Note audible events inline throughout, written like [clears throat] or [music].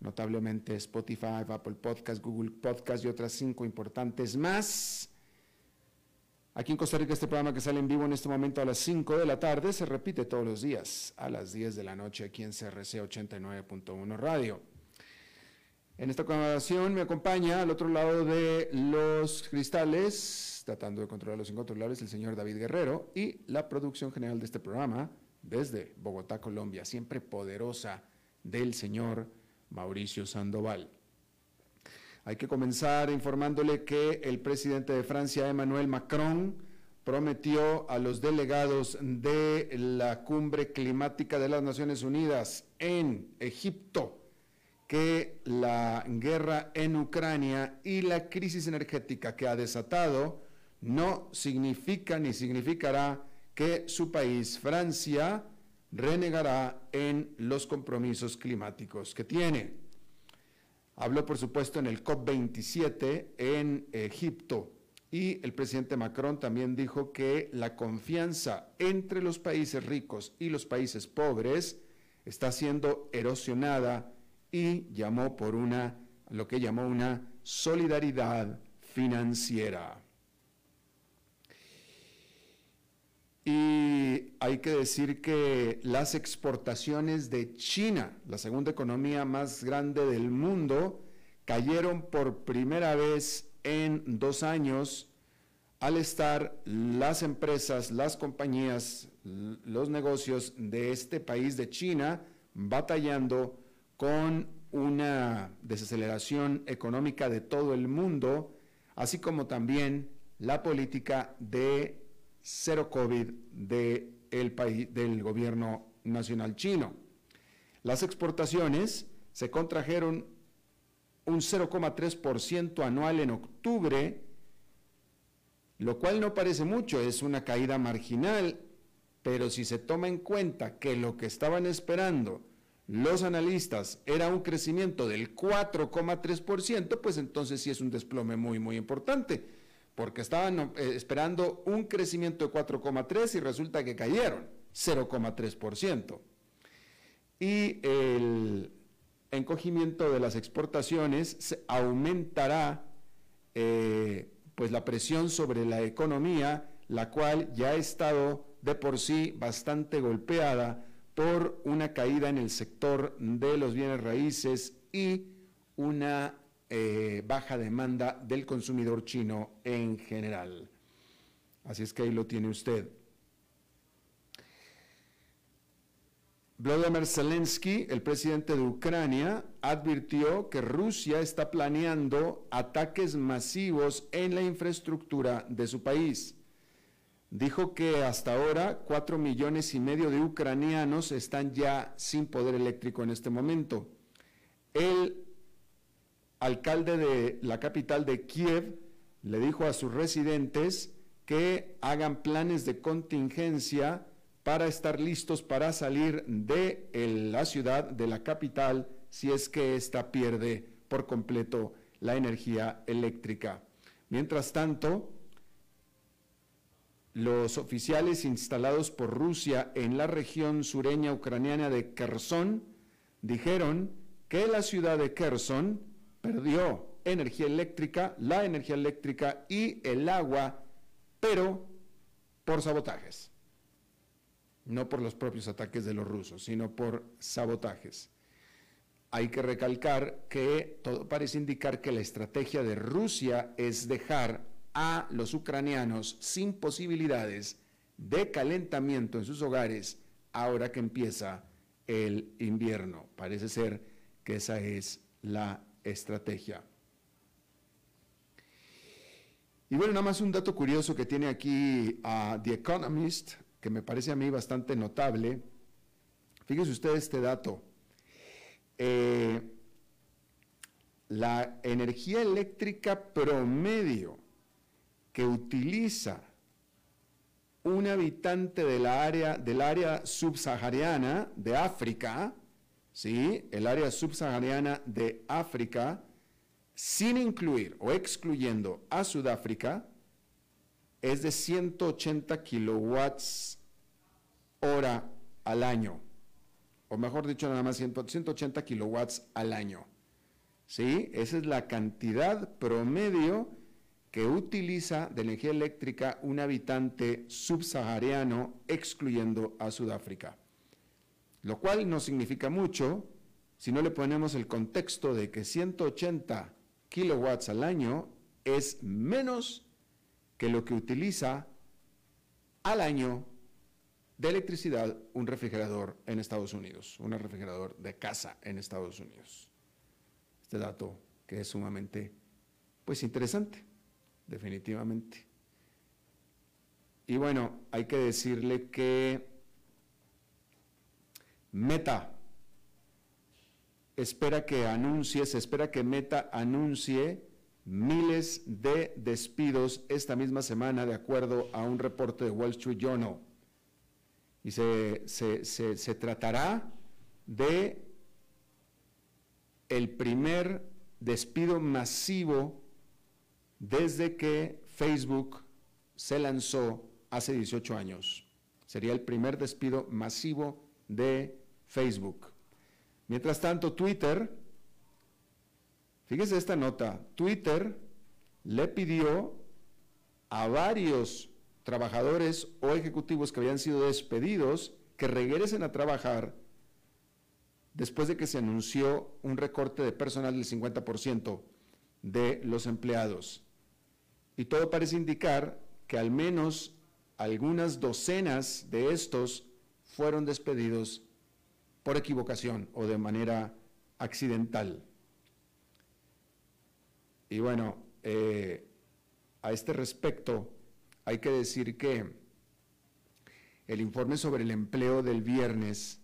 notablemente Spotify, Apple Podcast, Google Podcast y otras cinco importantes más. Aquí en Costa Rica este programa que sale en vivo en este momento a las 5 de la tarde se repite todos los días a las 10 de la noche aquí en CRC 89.1 Radio. En esta conversación me acompaña al otro lado de los cristales, tratando de controlar los incontrolables, el señor David Guerrero y la producción general de este programa desde Bogotá, Colombia, siempre poderosa del señor Mauricio Sandoval. Hay que comenzar informándole que el presidente de Francia, Emmanuel Macron, prometió a los delegados de la cumbre climática de las Naciones Unidas en Egipto que la guerra en Ucrania y la crisis energética que ha desatado no significa ni significará que su país, Francia, renegará en los compromisos climáticos que tiene. Habló, por supuesto, en el COP27 en Egipto y el presidente Macron también dijo que la confianza entre los países ricos y los países pobres está siendo erosionada y llamó por una, lo que llamó una solidaridad financiera. Y hay que decir que las exportaciones de China, la segunda economía más grande del mundo, cayeron por primera vez en dos años al estar las empresas, las compañías, los negocios de este país de China batallando con una desaceleración económica de todo el mundo, así como también la política de cero COVID del, país, del gobierno nacional chino. Las exportaciones se contrajeron un 0,3% anual en octubre, lo cual no parece mucho, es una caída marginal, pero si se toma en cuenta que lo que estaban esperando los analistas era un crecimiento del 4,3%, pues entonces sí es un desplome muy, muy importante porque estaban eh, esperando un crecimiento de 4,3 y resulta que cayeron 0,3%. Y el encogimiento de las exportaciones aumentará eh, pues la presión sobre la economía, la cual ya ha estado de por sí bastante golpeada por una caída en el sector de los bienes raíces y una eh, baja demanda del consumidor chino en general. Así es que ahí lo tiene usted. Vladimir Zelensky, el presidente de Ucrania, advirtió que Rusia está planeando ataques masivos en la infraestructura de su país. dijo que hasta ahora cuatro millones y medio de ucranianos están ya sin poder eléctrico en este momento. El alcalde de la capital de Kiev le dijo a sus residentes que hagan planes de contingencia para estar listos para salir de la ciudad, de la capital, si es que ésta pierde por completo la energía eléctrica. Mientras tanto, los oficiales instalados por Rusia en la región sureña ucraniana de Kherson dijeron que la ciudad de Kherson perdió energía eléctrica, la energía eléctrica y el agua, pero por sabotajes. No por los propios ataques de los rusos, sino por sabotajes. Hay que recalcar que todo parece indicar que la estrategia de Rusia es dejar a los ucranianos sin posibilidades de calentamiento en sus hogares ahora que empieza el invierno. Parece ser que esa es la estrategia. Y bueno, nada más un dato curioso que tiene aquí a The Economist, que me parece a mí bastante notable. Fíjense ustedes este dato. Eh, la energía eléctrica promedio que utiliza un habitante área, del área subsahariana de África, ¿sí? el área subsahariana de África, sin incluir o excluyendo a Sudáfrica, es de 180 kilowatts hora al año, o mejor dicho, nada más 180 kilowatts al año. ¿Sí? Esa es la cantidad promedio que utiliza de energía eléctrica un habitante subsahariano, excluyendo a Sudáfrica. Lo cual no significa mucho si no le ponemos el contexto de que 180 kilowatts al año es menos que lo que utiliza al año de electricidad un refrigerador en Estados Unidos, un refrigerador de casa en Estados Unidos. Este dato que es sumamente pues interesante, definitivamente. Y bueno, hay que decirle que Meta espera que anuncie, se espera que Meta anuncie miles de despidos esta misma semana, de acuerdo a un reporte de Wall Street Journal. Y se, se tratará de el primer despido masivo desde que Facebook se lanzó hace 18 años. Sería el primer despido masivo de Facebook. Mientras tanto, Twitter, fíjese esta nota, Twitter le pidió a varios trabajadores o ejecutivos que habían sido despedidos que regresen a trabajar después de que se anunció un recorte de personal del 50% de los empleados. Y todo parece indicar que al menos algunas docenas de estos fueron despedidos por equivocación o de manera accidental. Y bueno, eh, a este respecto hay que decir que el informe sobre el empleo del viernes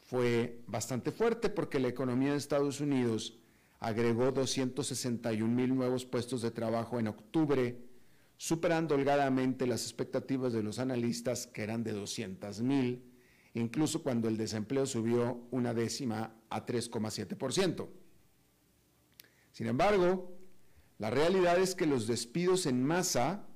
fue bastante fuerte porque la economía de Estados Unidos agregó 261 mil nuevos puestos de trabajo en octubre, superando holgadamente las expectativas de los analistas que eran de 200 mil incluso cuando el desempleo subió una décima a 3,7%. Sin embargo, la realidad es que los despidos en masa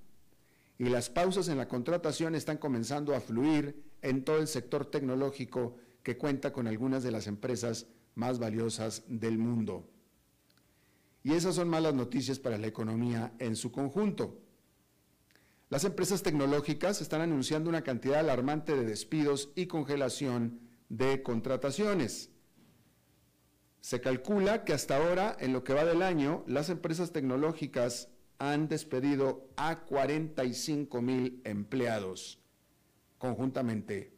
y las pausas en la contratación están comenzando a fluir en todo el sector tecnológico que cuenta con algunas de las empresas más valiosas del mundo. Y esas son malas noticias para la economía en su conjunto. Las empresas tecnológicas están anunciando una cantidad alarmante de despidos y congelación de contrataciones. Se calcula que hasta ahora, en lo que va del año, las empresas tecnológicas han despedido a 45 mil empleados conjuntamente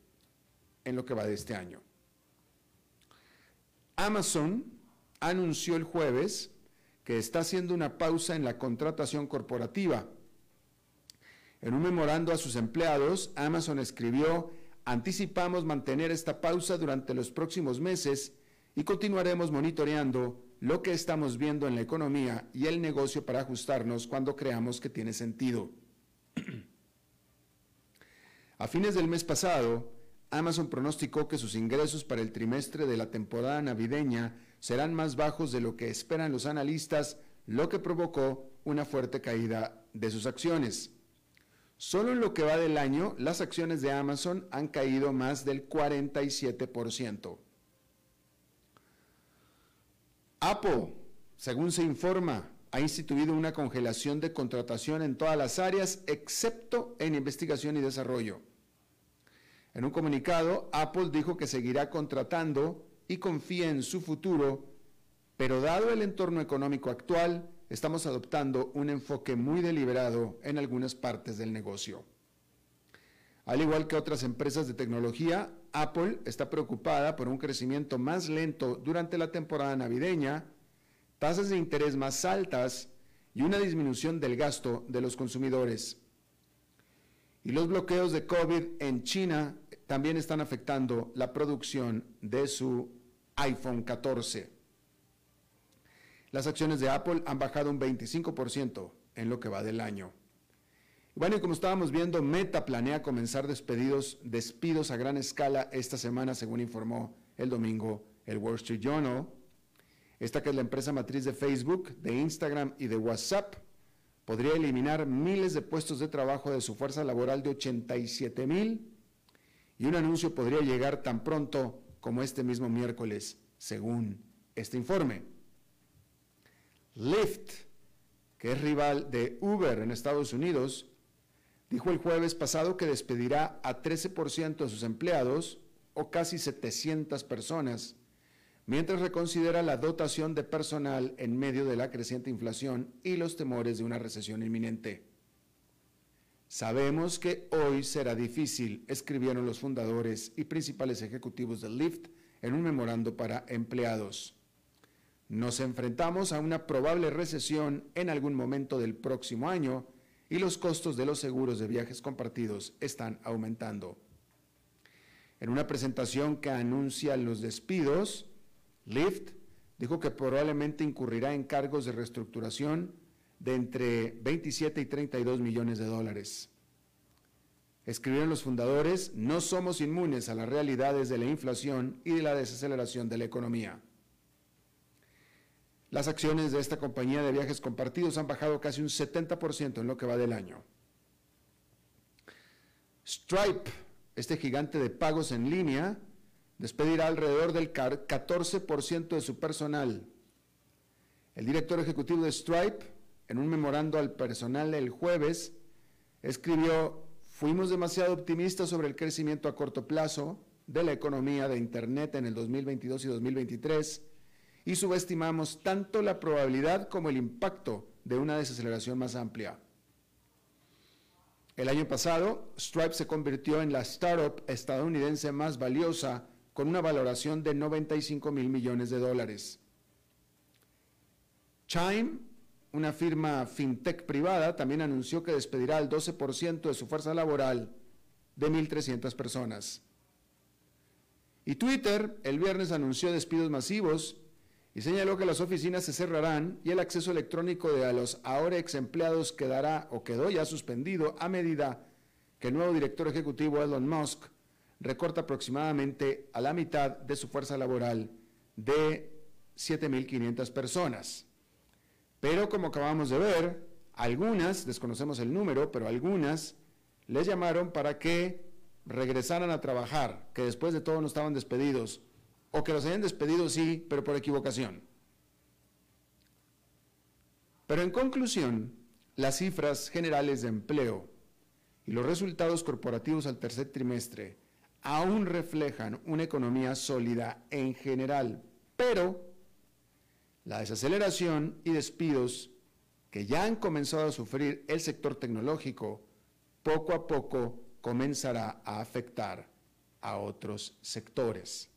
en lo que va de este año. Amazon anunció el jueves que está haciendo una pausa en la contratación corporativa En un memorando a sus empleados, Amazon escribió, anticipamos mantener esta pausa durante los próximos meses y continuaremos monitoreando lo que estamos viendo en la economía y el negocio para ajustarnos cuando creamos que tiene sentido. a fines del mes pasado, Amazon pronosticó que sus ingresos para el trimestre de la temporada navideña serán más bajos de lo que esperan los analistas, lo que provocó una fuerte caída de sus acciones. Solo en lo que va del año, las acciones de Amazon han caído más del 47%. Apple, según se informa, ha instituido una congelación de contratación en todas las áreas, excepto en investigación y desarrollo. En un comunicado, Apple dijo que seguirá contratando y confía en su futuro, pero dado el entorno económico actual, estamos adoptando un enfoque muy deliberado en algunas partes del negocio. Al igual que otras empresas de tecnología, Apple está preocupada por un crecimiento más lento durante la temporada navideña, tasas de interés más altas y una disminución del gasto de los consumidores. Y los bloqueos de COVID en China también están afectando la producción de su iPhone 14. Las acciones de Apple han bajado un 25% en lo que va del año. Bueno, y como estábamos viendo, Meta planea comenzar despedidos, despidos a gran escala esta semana, según informó el domingo el Wall Street Journal. Esta que es la empresa matriz de Facebook, de Instagram y de WhatsApp, podría eliminar miles de puestos de trabajo de su fuerza laboral de 87 mil y un anuncio podría llegar tan pronto como este mismo miércoles, según este informe. Lyft, que es rival de Uber en Estados Unidos, dijo el jueves pasado que despedirá a 13% de sus empleados, o casi 700 personas, mientras reconsidera la dotación de personal en medio de la creciente inflación y los temores de una recesión inminente. Sabemos que hoy será difícil, escribieron los fundadores y principales ejecutivos de Lyft en un memorando para empleados. Nos enfrentamos a una probable recesión en algún momento del próximo año y los costos de los seguros de viajes compartidos están aumentando. En una presentación que anuncia los despidos, Lyft dijo que probablemente incurrirá en cargos de reestructuración de entre 27 y 32 millones de dólares. Escribieron los fundadores, no somos inmunes a las realidades de la inflación y de la desaceleración de la economía. Las acciones de esta compañía de viajes compartidos han bajado casi un 70% en lo que va del año. Stripe, este gigante de pagos en línea, despedirá alrededor del 14% de su personal. El director ejecutivo de Stripe, en un memorando al personal el jueves, escribió, fuimos demasiado optimistas sobre el crecimiento a corto plazo de la economía de Internet en el 2022 y 2023 y subestimamos tanto la probabilidad como el impacto de una desaceleración más amplia. El año pasado, Stripe se convirtió en la startup estadounidense más valiosa con una valoración de 95 mil millones de dólares. Chime, una firma fintech privada, también anunció que despedirá el 12% de su fuerza laboral de 1.300 personas. Y Twitter el viernes anunció despidos masivos y señaló que las oficinas se cerrarán y el acceso electrónico de los ahora ex empleados quedará o quedó ya suspendido a medida que el nuevo director ejecutivo Elon Musk recorta aproximadamente a la mitad de su fuerza laboral de 7.500 personas. Pero como acabamos de ver, algunas, desconocemos el número, pero algunas les llamaron para que regresaran a trabajar, que después de todo no estaban despedidos o que los hayan despedido, sí, pero por equivocación. Pero en conclusión, las cifras generales de empleo y los resultados corporativos al tercer trimestre aún reflejan una economía sólida en general, pero la desaceleración y despidos que ya han comenzado a sufrir el sector tecnológico, poco a poco comenzará a afectar a otros sectores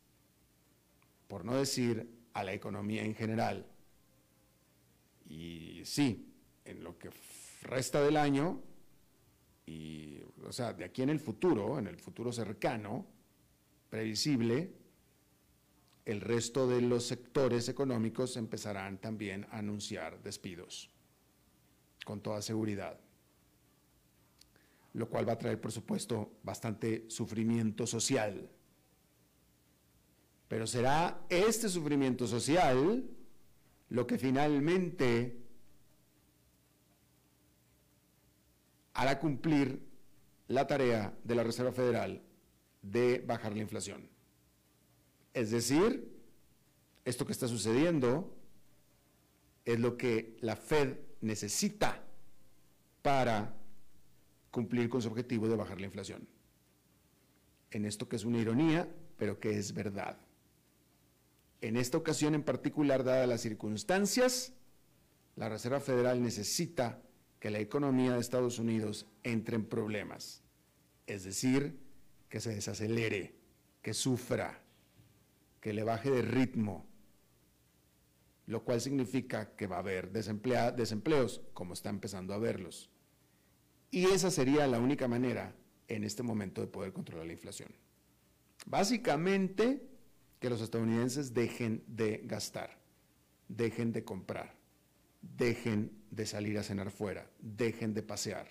por no decir a la economía en general. Y sí, en lo que resta del año, y, o sea, de aquí en el futuro, en el futuro cercano, previsible, el resto de los sectores económicos empezarán también a anunciar despidos, con toda seguridad. Lo cual va a traer, por supuesto, bastante sufrimiento social. Pero será este sufrimiento social lo que finalmente hará cumplir la tarea de la Reserva Federal de bajar la inflación. Es decir, esto que está sucediendo es lo que la Fed necesita para cumplir con su objetivo de bajar la inflación. En esto que es una ironía, pero que es verdad. En esta ocasión en particular, dadas las circunstancias, la Reserva Federal necesita que la economía de Estados Unidos entre en problemas, es decir, que se desacelere, que sufra, que le baje de ritmo, lo cual significa que va a haber desempleos, como está empezando a verlos. Y esa sería la única manera en este momento de poder controlar la inflación. Básicamente, que los estadounidenses dejen de gastar, dejen de comprar, dejen de salir a cenar fuera, dejen de pasear,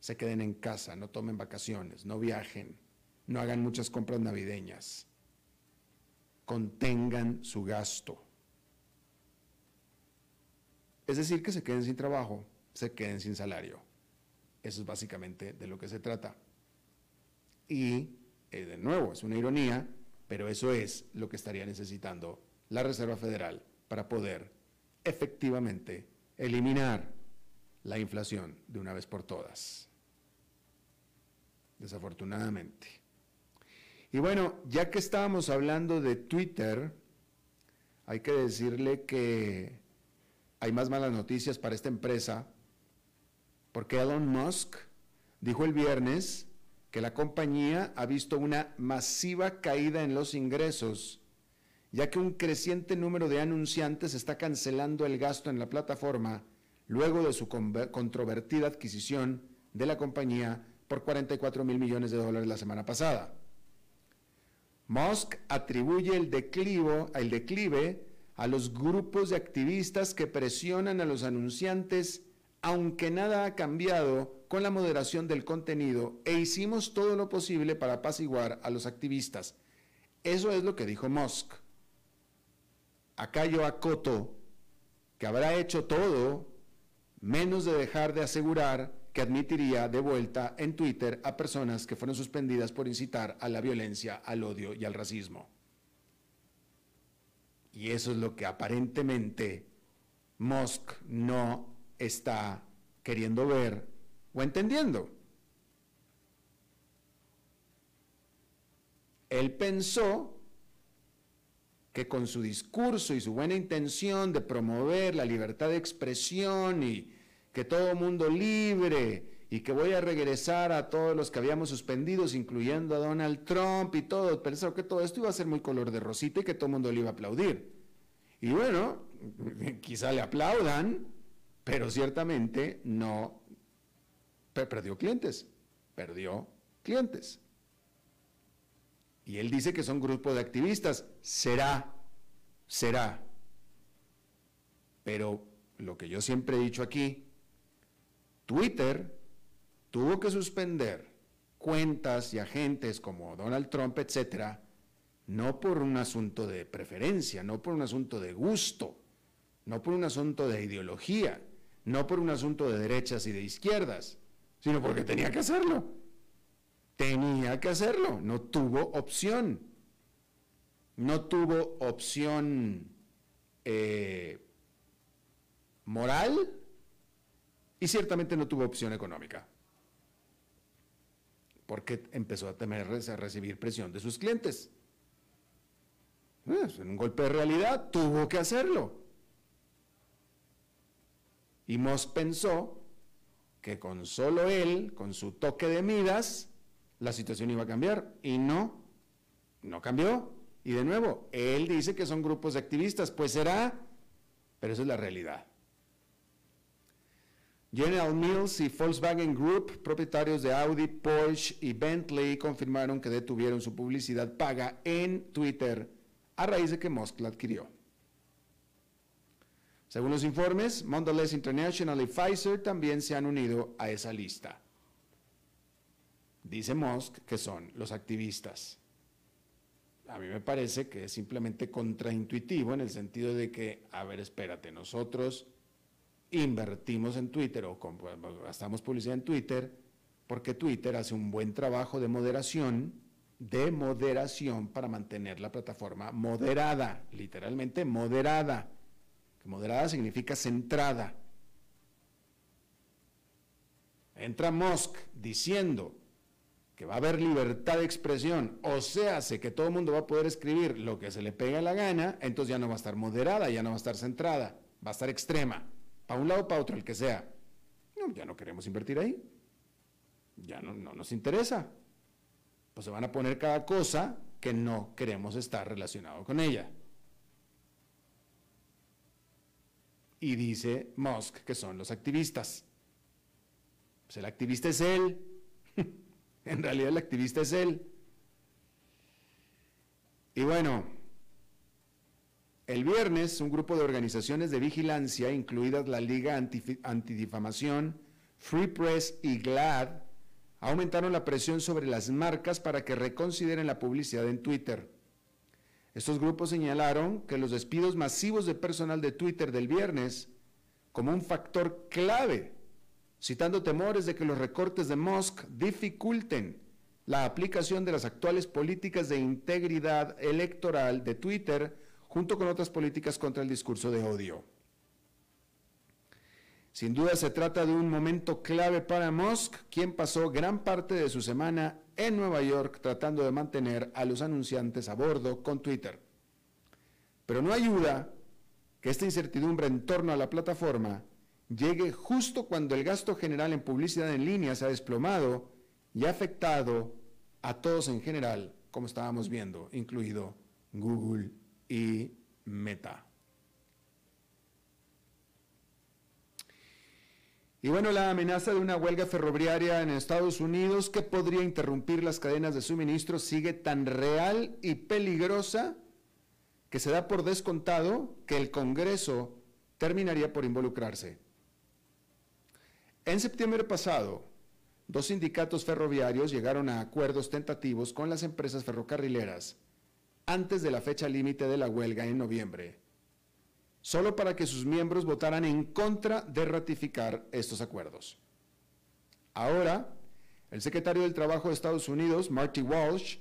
se queden en casa, no tomen vacaciones, no viajen, no hagan muchas compras navideñas, contengan su gasto. Es decir, que se queden sin trabajo, se queden sin salario. Eso es básicamente de lo que se trata. Y, eh, de nuevo, es una ironía, pero eso es lo que estaría necesitando la Reserva Federal para poder efectivamente eliminar la inflación de una vez por todas. Desafortunadamente. Y bueno, ya que estábamos hablando de Twitter, hay que decirle que hay más malas noticias para esta empresa, porque Elon Musk dijo el viernes que la compañía ha visto una masiva caída en los ingresos ya que un creciente número de anunciantes está cancelando el gasto en la plataforma luego de su controvertida adquisición de la compañía por 44 mil millones de dólares la semana pasada. Musk atribuye el, el declive a los grupos de activistas que presionan a los anunciantes, aunque nada ha cambiado con la moderación del contenido e hicimos todo lo posible para apaciguar a los activistas. Eso es lo que dijo Musk. Acá yo acoto que habrá hecho todo menos de dejar de asegurar que admitiría de vuelta en Twitter a personas que fueron suspendidas por incitar a la violencia, al odio y al racismo. Y eso es lo que aparentemente Musk no está queriendo ver o entendiendo. Él pensó que con su discurso y su buena intención de promover la libertad de expresión y que todo mundo libre y que voy a regresar a todos los que habíamos suspendidos, incluyendo a Donald Trump y todo, pensó que todo esto iba a ser muy color de rosita y que todo el mundo le iba a aplaudir. Y bueno, [laughs] quizá le aplaudan, pero ciertamente no perdió clientes, perdió clientes. Y él dice que son grupo de activistas. Será, será. Pero lo que yo siempre he dicho aquí, Twitter tuvo que suspender cuentas y agentes como Donald Trump, etcétera, no por un asunto de preferencia, no por un asunto de gusto, no por un asunto de ideología, no por un asunto de derechas y de izquierdas, sino porque tenía que hacerlo. Tenía que hacerlo, no tuvo opción. No tuvo opción eh, moral y ciertamente no tuvo opción económica. Porque empezó a temer a recibir presión de sus clientes. en un golpe de realidad tuvo que hacerlo. Y Moss pensó que con solo él, con su toque de midas, la situación iba a cambiar y no, no cambió. Y de nuevo, él dice que son grupos de activistas, pues será, pero esa es la realidad. General Mills y Volkswagen Group, propietarios de Audi, Porsche y Bentley, confirmaron que detuvieron su publicidad paga en Twitter a raíz de que Musk la adquirió. Según los informes, Mondelez International y Pfizer también se han unido a esa lista. Dice Musk que son los activistas. A mí me parece que es simplemente contraintuitivo en el sentido de que, a ver, espérate, nosotros invertimos en Twitter o gastamos publicidad en Twitter porque Twitter hace un buen trabajo de moderación, de moderación para mantener la plataforma moderada, literalmente moderada. Que moderada significa centrada. Entra Musk diciendo que va a haber libertad de expresión, o sea, sé que todo el mundo va a poder escribir lo que se le pega la gana, entonces ya no va a estar moderada, ya no va a estar centrada, va a estar extrema para un lado para otro, el que sea. No, ya no queremos invertir ahí. Ya no, no nos interesa. Pues se van a poner cada cosa que no queremos estar relacionado con ella. Y dice Musk que son los activistas. Pues el activista es él. [laughs] en realidad el activista es él. Y bueno, el viernes, un grupo de organizaciones de vigilancia, incluidas la Liga Antidifamación, Free Press y GLAD, aumentaron la presión sobre las marcas para que reconsideren la publicidad en Twitter. Estos grupos señalaron que los despidos masivos de personal de Twitter del viernes como un factor clave, citando temores de que los recortes de Musk dificulten la aplicación de las actuales políticas de integridad electoral de Twitter junto con otras políticas contra el discurso de odio. Sin duda se trata de un momento clave para Musk, quien pasó gran parte de su semana en Nueva York tratando de mantener a los anunciantes a bordo con Twitter. Pero no ayuda que esta incertidumbre en torno a la plataforma llegue justo cuando el gasto general en publicidad en línea se ha desplomado y ha afectado a todos en general, como estábamos viendo, incluido Google y Meta. Y bueno, la amenaza de una huelga ferroviaria en Estados Unidos que podría interrumpir las cadenas de suministro sigue tan real y peligrosa que se da por descontado que el Congreso terminaría por involucrarse. En septiembre pasado, dos sindicatos ferroviarios llegaron a acuerdos tentativos con las empresas ferrocarrileras antes de la fecha límite de la huelga en noviembre, solo para que sus miembros votaran en contra de ratificar estos acuerdos. Ahora, el secretario del Trabajo de Estados Unidos, Marty Walsh,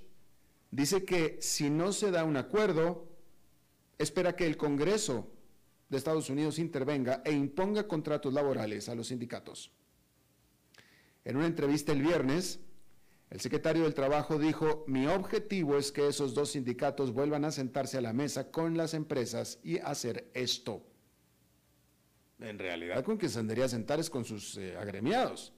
dice que si no se da un acuerdo, espera que el Congreso de Estados Unidos intervenga e imponga contratos laborales a los sindicatos. En una entrevista el viernes, el secretario del Trabajo dijo, mi objetivo es que esos dos sindicatos vuelvan a sentarse a la mesa con las empresas y hacer esto. En realidad con quien se tendría a sentar es con sus eh, agremiados.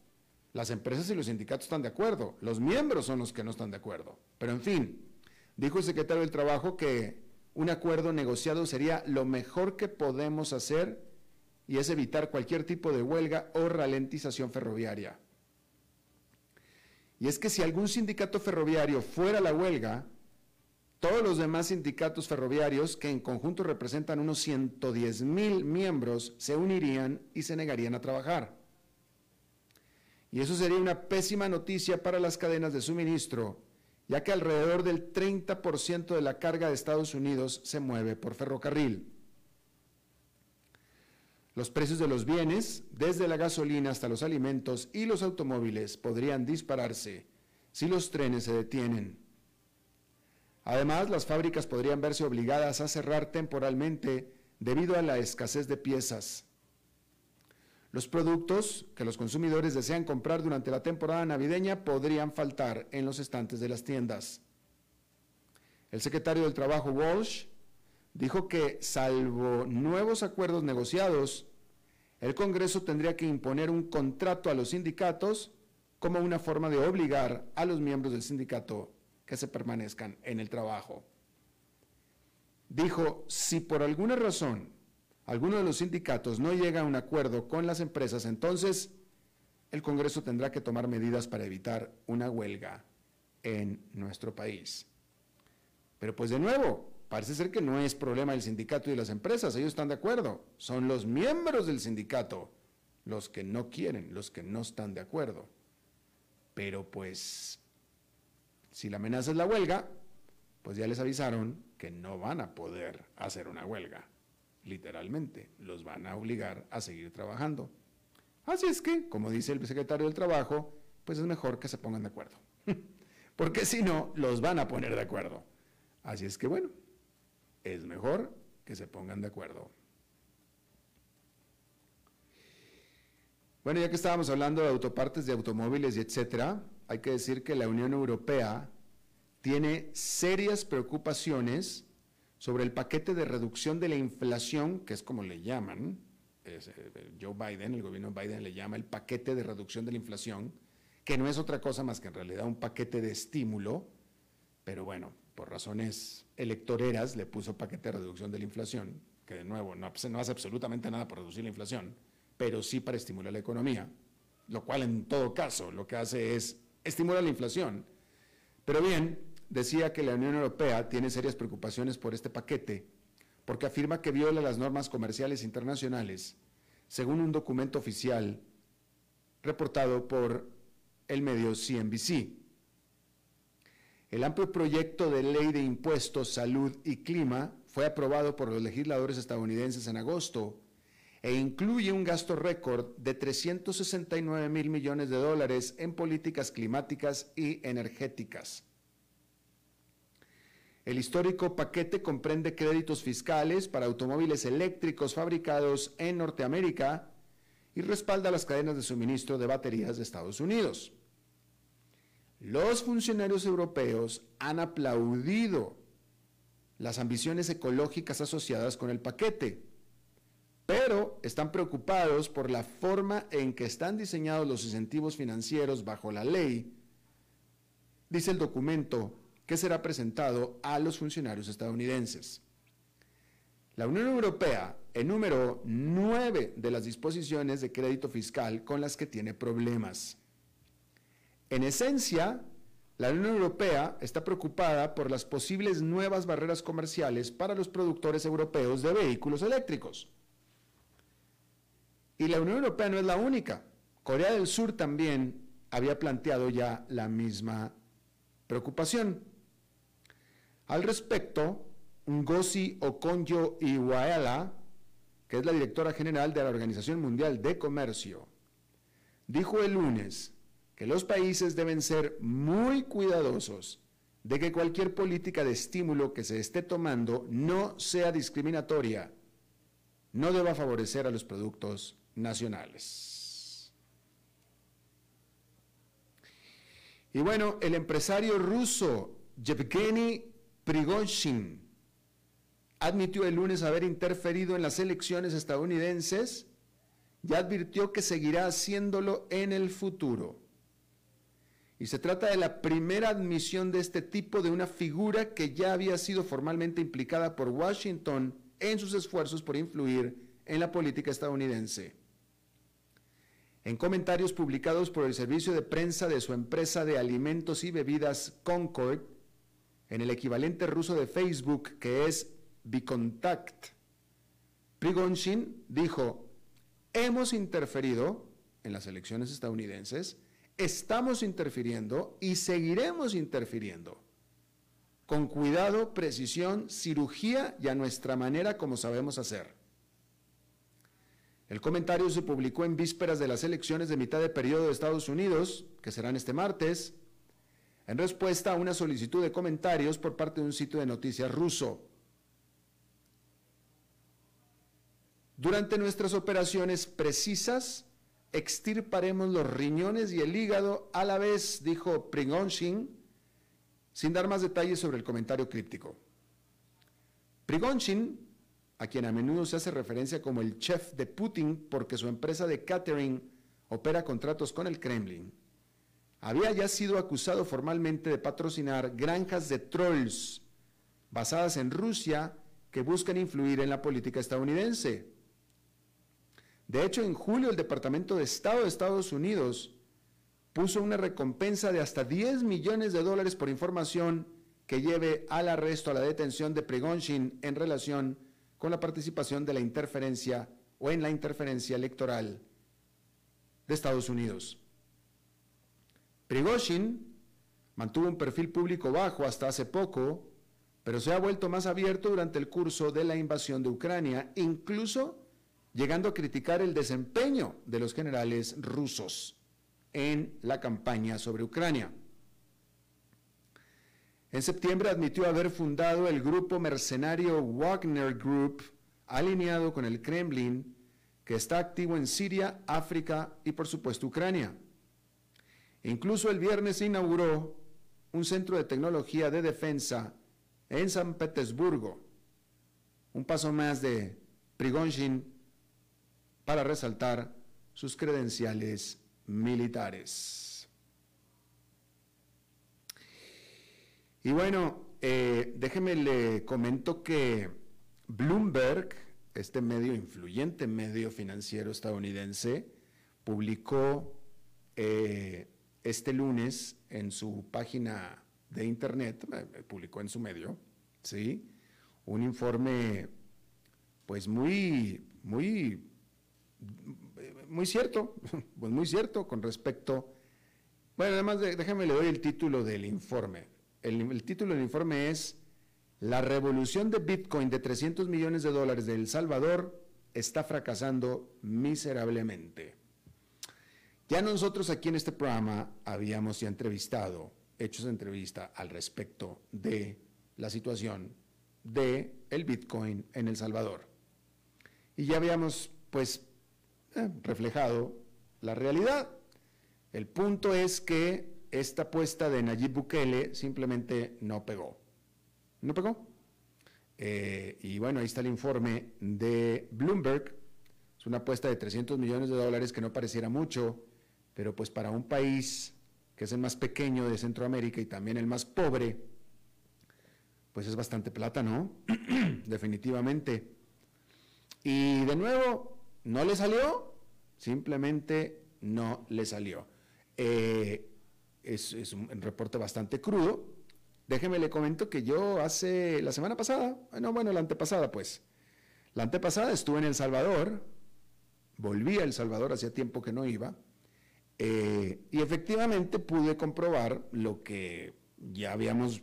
Las empresas y los sindicatos están de acuerdo, los miembros son los que no están de acuerdo. Pero en fin, dijo el secretario del Trabajo que un acuerdo negociado sería lo mejor que podemos hacer y es evitar cualquier tipo de huelga o ralentización ferroviaria. Y es que si algún sindicato ferroviario fuera a la huelga, todos los demás sindicatos ferroviarios, que en conjunto representan unos 110 mil miembros, se unirían y se negarían a trabajar. Y eso sería una pésima noticia para las cadenas de suministro, ya que alrededor del 30% de la carga de Estados Unidos se mueve por ferrocarril. Los precios de los bienes, desde la gasolina hasta los alimentos y los automóviles, podrían dispararse si los trenes se detienen. Además, las fábricas podrían verse obligadas a cerrar temporalmente debido a la escasez de piezas. Los productos que los consumidores desean comprar durante la temporada navideña podrían faltar en los estantes de las tiendas. El secretario del Trabajo Walsh dijo que, salvo nuevos acuerdos negociados, el Congreso tendría que imponer un contrato a los sindicatos como una forma de obligar a los miembros del sindicato que se permanezcan en el trabajo. Dijo, si por alguna razón alguno de los sindicatos no llega a un acuerdo con las empresas, entonces el Congreso tendrá que tomar medidas para evitar una huelga en nuestro país. Pero pues de nuevo, parece ser que no es problema del sindicato y de las empresas, ellos están de acuerdo, son los miembros del sindicato los que no quieren, los que no están de acuerdo. Pero pues, si la amenaza es la huelga, pues ya les avisaron que no van a poder hacer una huelga, literalmente, los van a obligar a seguir trabajando. Así es que, como dice el secretario del Trabajo, pues es mejor que se pongan de acuerdo. [laughs] Porque si no, los van a poner de acuerdo. Así es que bueno, es mejor que se pongan de acuerdo. Bueno, ya que estábamos hablando de autopartes de automóviles y etcétera, hay que decir que la Unión Europea tiene serias preocupaciones sobre el paquete de reducción de la inflación, que es como le llaman, eh, Joe Biden, el gobierno Biden le llama el paquete de reducción de la inflación, que no es otra cosa más que en realidad un paquete de estímulo, pero bueno, por razones electoreras le puso paquete de reducción de la inflación, que de nuevo no, no hace absolutamente nada para reducir la inflación, pero sí para estimular la economía, lo cual en todo caso lo que hace es estimular la inflación. Pero bien, decía que la Unión Europea tiene serias preocupaciones por este paquete porque afirma que viola las normas comerciales internacionales, según un documento oficial reportado por el medio CNBC. El amplio proyecto de ley de impuestos, salud y clima fue aprobado por los legisladores estadounidenses en agosto e incluye un gasto récord de 369 mil millones de dólares en políticas climáticas y energéticas. El histórico paquete comprende créditos fiscales para automóviles eléctricos fabricados en Norteamérica y respalda las cadenas de suministro de baterías de Estados Unidos. Los funcionarios europeos han aplaudido las ambiciones ecológicas asociadas con el paquete, pero están preocupados por la forma en que están diseñados los incentivos financieros bajo la ley, dice el documento que será presentado a los funcionarios estadounidenses. La Unión Europea enumeró nueve de las disposiciones de crédito fiscal con las que tiene problemas. En esencia, la Unión Europea está preocupada por las posibles nuevas barreras comerciales para los productores europeos de vehículos eléctricos. Y la Unión Europea no es la única. Corea del Sur también había planteado ya la misma preocupación. Al respecto, Ngozi Okonjo-Iweala, que es la directora general de la Organización Mundial de Comercio, dijo el lunes que los países deben ser muy cuidadosos de que cualquier política de estímulo que se esté tomando no sea discriminatoria, no deba favorecer a los productos nacionales. Y bueno, el empresario ruso Yevgeny Prigozhin admitió el lunes haber interferido en las elecciones estadounidenses y advirtió que seguirá haciéndolo en el futuro. Y se trata de la primera admisión de este tipo de una figura que ya había sido formalmente implicada por Washington en sus esfuerzos por influir en la política estadounidense. En comentarios publicados por el servicio de prensa de su empresa de alimentos y bebidas Concord, en el equivalente ruso de Facebook, que es Bicontact. Prigonshin dijo, hemos interferido en las elecciones estadounidenses, estamos interfiriendo y seguiremos interfiriendo. Con cuidado, precisión, cirugía y a nuestra manera como sabemos hacer. El comentario se publicó en vísperas de las elecciones de mitad de periodo de Estados Unidos, que serán este martes, en respuesta a una solicitud de comentarios por parte de un sitio de noticias ruso. Durante nuestras operaciones precisas, extirparemos los riñones y el hígado a la vez, dijo Prigonshin, sin dar más detalles sobre el comentario críptico. Prigonshin, a quien a menudo se hace referencia como el chef de Putin porque su empresa de catering opera contratos con el Kremlin, había ya sido acusado formalmente de patrocinar granjas de trolls basadas en Rusia que buscan influir en la política estadounidense. De hecho, en julio el Departamento de Estado de Estados Unidos puso una recompensa de hasta 10 millones de dólares por información que lleve al arresto, a la detención de Prigozhin en relación con la participación de la interferencia o en la interferencia electoral de Estados Unidos. Prigozhin mantuvo un perfil público bajo hasta hace poco, pero se ha vuelto más abierto durante el curso de la invasión de Ucrania, incluso llegando a criticar el desempeño de los generales rusos en la campaña sobre Ucrania. En septiembre admitió haber fundado el grupo mercenario Wagner Group, alineado con el Kremlin, que está activo en Siria, África y por supuesto Ucrania. Incluso el viernes inauguró un centro de tecnología de defensa en San Petersburgo, un paso más de Prigozhin para resaltar sus credenciales militares. Y bueno, eh, déjeme le comento que Bloomberg, este medio influyente medio financiero estadounidense, publicó eh, este lunes en su página de internet, eh, publicó en su medio, ¿sí? Un informe, pues muy, muy muy cierto, [laughs] pues muy cierto con respecto. Bueno, además déjame le doy el título del informe. El, título del informe es La revolución de Bitcoin de 300 millones de dólares de El Salvador está fracasando miserablemente. Ya nosotros aquí en este programa habíamos ya entrevistado, hecho esa entrevista al respecto de la situación de el Bitcoin en El Salvador. Y ya habíamos pues eh, reflejado la realidad. El punto es que esta apuesta de Nayib Bukele simplemente no pegó. No pegó. Eh, y bueno, ahí está el informe de Bloomberg. Es una apuesta de 300 millones de dólares que no pareciera mucho, pero pues para un país que es el más pequeño de Centroamérica y también el más pobre, pues es bastante plata, ¿no? [clears throat] Definitivamente. Y de nuevo, ¿No le salió? Simplemente no le salió. Eh, es, un reporte bastante crudo. Déjeme le comento que yo hace la semana pasada, no, bueno, la antepasada pues, la antepasada estuve en El Salvador, volví a El Salvador, hacía tiempo que no iba, eh, y efectivamente pude comprobar lo que ya habíamos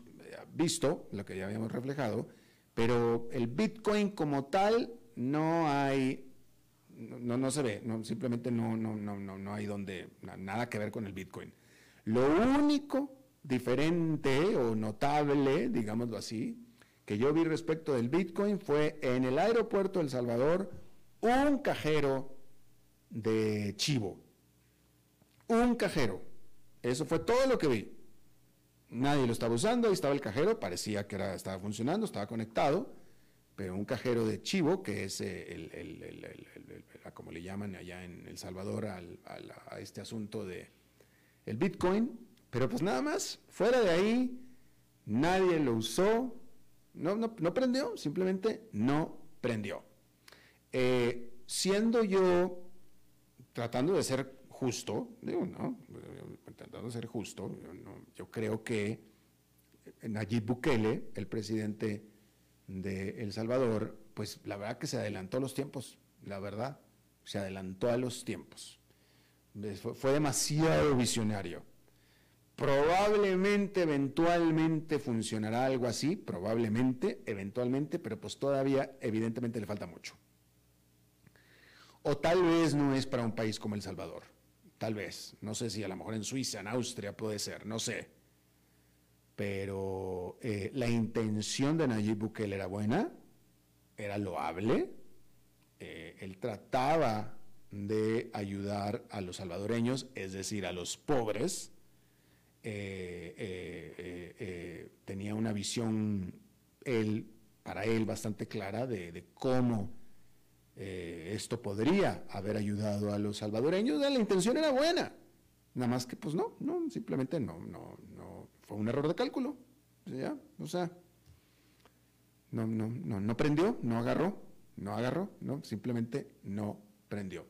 visto, lo que ya habíamos reflejado, pero el Bitcoin como tal no hay no, no se ve, simplemente no, no, no, no, no hay donde, nada que ver con el Bitcoin. Lo único diferente o notable, digámoslo así, que yo vi respecto del Bitcoin fue en el aeropuerto de El Salvador un cajero de chivo. Un cajero. Eso fue todo lo que vi. Nadie lo estaba usando, ahí estaba el cajero, parecía que era, estaba funcionando, estaba conectado, pero un cajero de chivo, que es eh, el, como le llaman allá en El Salvador, a este asunto de el Bitcoin, pero pues nada más, fuera de ahí, nadie lo usó, no, no, prendió, simplemente no prendió. Eh, siendo yo, tratando de ser justo, digo, no, tratando de ser justo, yo creo que Nayib Bukele, el presidente de El Salvador, pues la verdad que se adelantó los tiempos, la verdad se adelantó a los tiempos. Fue, demasiado visionario. Probablemente, eventualmente funcionará algo así, probablemente, eventualmente, pero pues todavía evidentemente le falta mucho. O tal vez no es para un país como El Salvador. Tal vez. No sé si a lo mejor en Suiza, en Austria puede ser, no sé. Pero eh, la intención de Nayib Bukele era buena, era loable, eh, él trataba de ayudar a los salvadoreños, es decir, a los pobres. Eh, tenía una visión él, para él bastante clara de, cómo esto podría haber ayudado a los salvadoreños. La intención era buena, nada más que pues no, no, simplemente no, no, fue un error de cálculo. ¿ya? O sea, no, no, no, no prendió, no agarró no agarró, no, simplemente no prendió.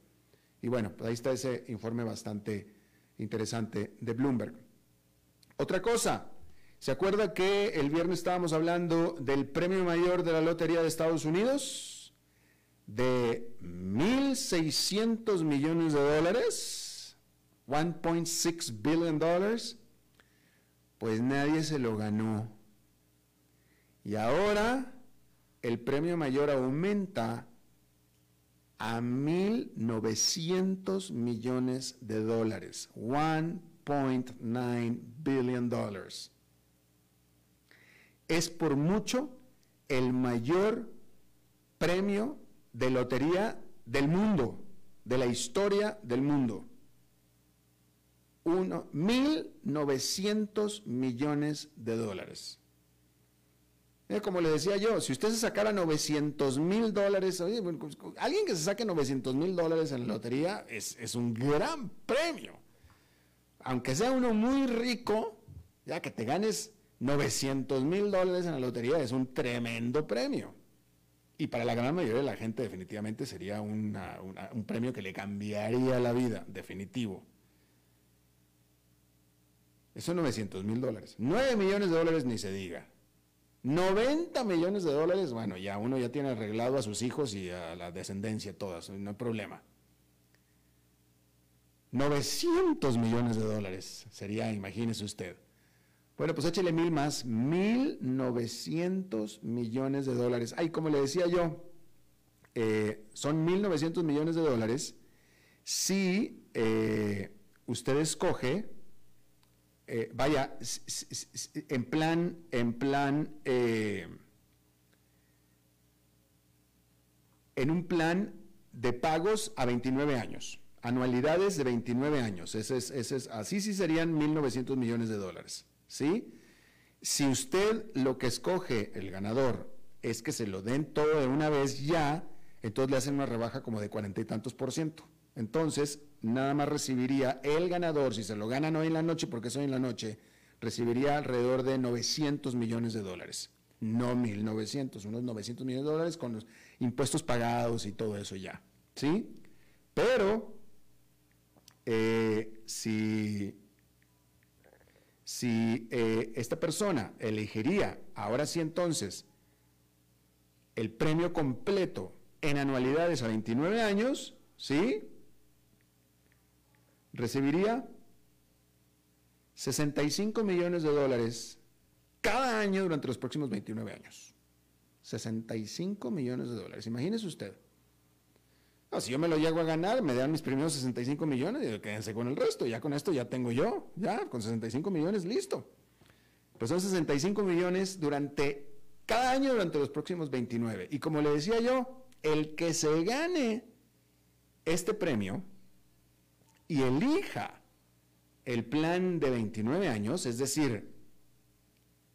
Y bueno, pues ahí está ese informe bastante interesante de Bloomberg. Otra cosa, ¿se acuerda que el viernes estábamos hablando del premio mayor de la Lotería de Estados Unidos? De 1.600 millones de dólares, 1.6 billion dólares, pues nadie se lo ganó. Y ahora el premio mayor aumenta a 1.900 millones de dólares, 1.9 billion dollars. Es por mucho el mayor premio de lotería del mundo, de la historia del mundo. 1.900 millones de dólares como le decía yo, si usted se sacara 900 mil dólares, pues, alguien que se saque 900 mil dólares en la lotería es, es, un gran premio. Aunque sea uno muy rico, ya que te ganes 900 mil dólares en la lotería es un tremendo premio. Y para la gran mayoría de la gente definitivamente sería un premio que le cambiaría la vida, definitivo. Eso 900 mil dólares. 9 millones de dólares ni se diga. 90 millones de dólares, bueno, ya uno ya tiene arreglado a sus hijos y a la descendencia todas, no hay problema. 900 millones de dólares sería, imagínese usted. Bueno, pues échele mil más, 1.900 millones de dólares. Ay, como le decía yo, eh, son 1.900 millones de dólares si eh, usted escoge eh, vaya, en plan, en plan, eh, en un plan de pagos a 29 años, anualidades de 29 años, ese es, ese es, así sí serían 1.900 millones de dólares, ¿sí? Si usted lo que escoge, el ganador, es que se lo den todo de una vez ya, entonces le hacen una rebaja como de cuarenta y tantos por ciento. Entonces, nada más recibiría el ganador, si se lo ganan hoy en la noche, porque es hoy en la noche, recibiría alrededor de 900 millones de dólares. No 1.900, unos 900 millones de dólares con los impuestos pagados y todo eso ya. ¿Sí? Pero, eh, si, si eh, esta persona elegiría, ahora sí entonces, el premio completo en anualidades a 29 años, ¿sí? Recibiría 65 millones de dólares cada año durante los próximos 29 años. 65 millones de dólares. Imagínese usted. si yo me lo llego a ganar, me dan mis primeros 65 millones y quédense con el resto. Ya con esto ya tengo yo. Ya, con 65 millones, listo. Pues son 65 millones durante cada año durante los próximos 29. Y como le decía yo, el que se gane este premio y elija el plan de 29 años, es decir,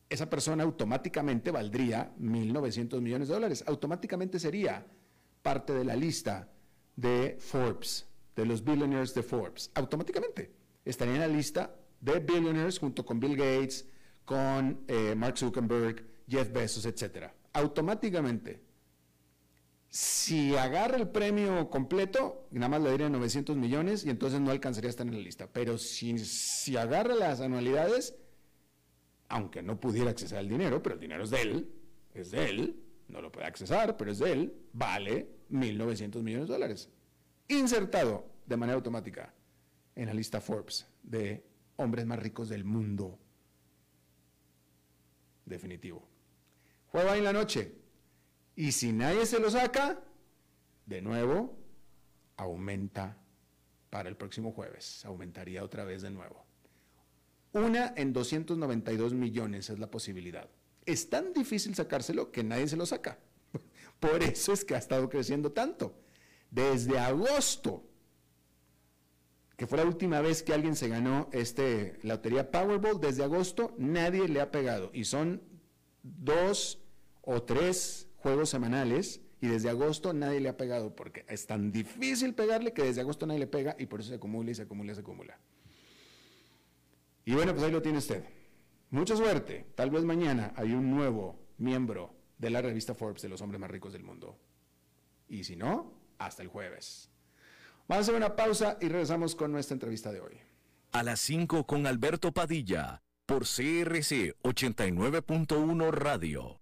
esa persona automáticamente valdría 1.900 millones de dólares, automáticamente sería parte de la lista de Forbes, de los billionaires de Forbes, automáticamente estaría en la lista de billionaires junto con Bill Gates, con eh, Mark Zuckerberg, Jeff Bezos, etc. Automáticamente si agarra el premio completo, nada más le daría 900 millones y entonces no alcanzaría a estar en la lista. Pero si, si agarra las anualidades, aunque no pudiera accesar al dinero, pero el dinero es de él, es de él, no lo puede accesar, pero es de él, vale 1.900 millones de dólares. Insertado de manera automática en la lista Forbes de hombres más ricos del mundo. Definitivo. Juega en la noche, y si nadie se lo saca, de nuevo, aumenta para el próximo jueves. Aumentaría otra vez de nuevo. Una en 292 millones es la posibilidad. Es tan difícil sacárselo que nadie se lo saca. [laughs] Por eso es que ha estado creciendo tanto. Desde agosto, que fue la última vez que alguien se ganó este, la lotería Powerball, desde agosto nadie le ha pegado. Y son dos o tres juegos semanales y desde agosto nadie le ha pegado porque es tan difícil pegarle que desde agosto nadie le pega y por eso se acumula y se acumula y se acumula. Y bueno, pues ahí lo tiene usted. Mucha suerte. Tal vez mañana hay un nuevo miembro de la revista Forbes de los hombres más ricos del mundo. Y si no, hasta el jueves. Vamos a hacer una pausa y regresamos con nuestra entrevista de hoy. A las 5 con Alberto Padilla, por CRC 89.1 Radio.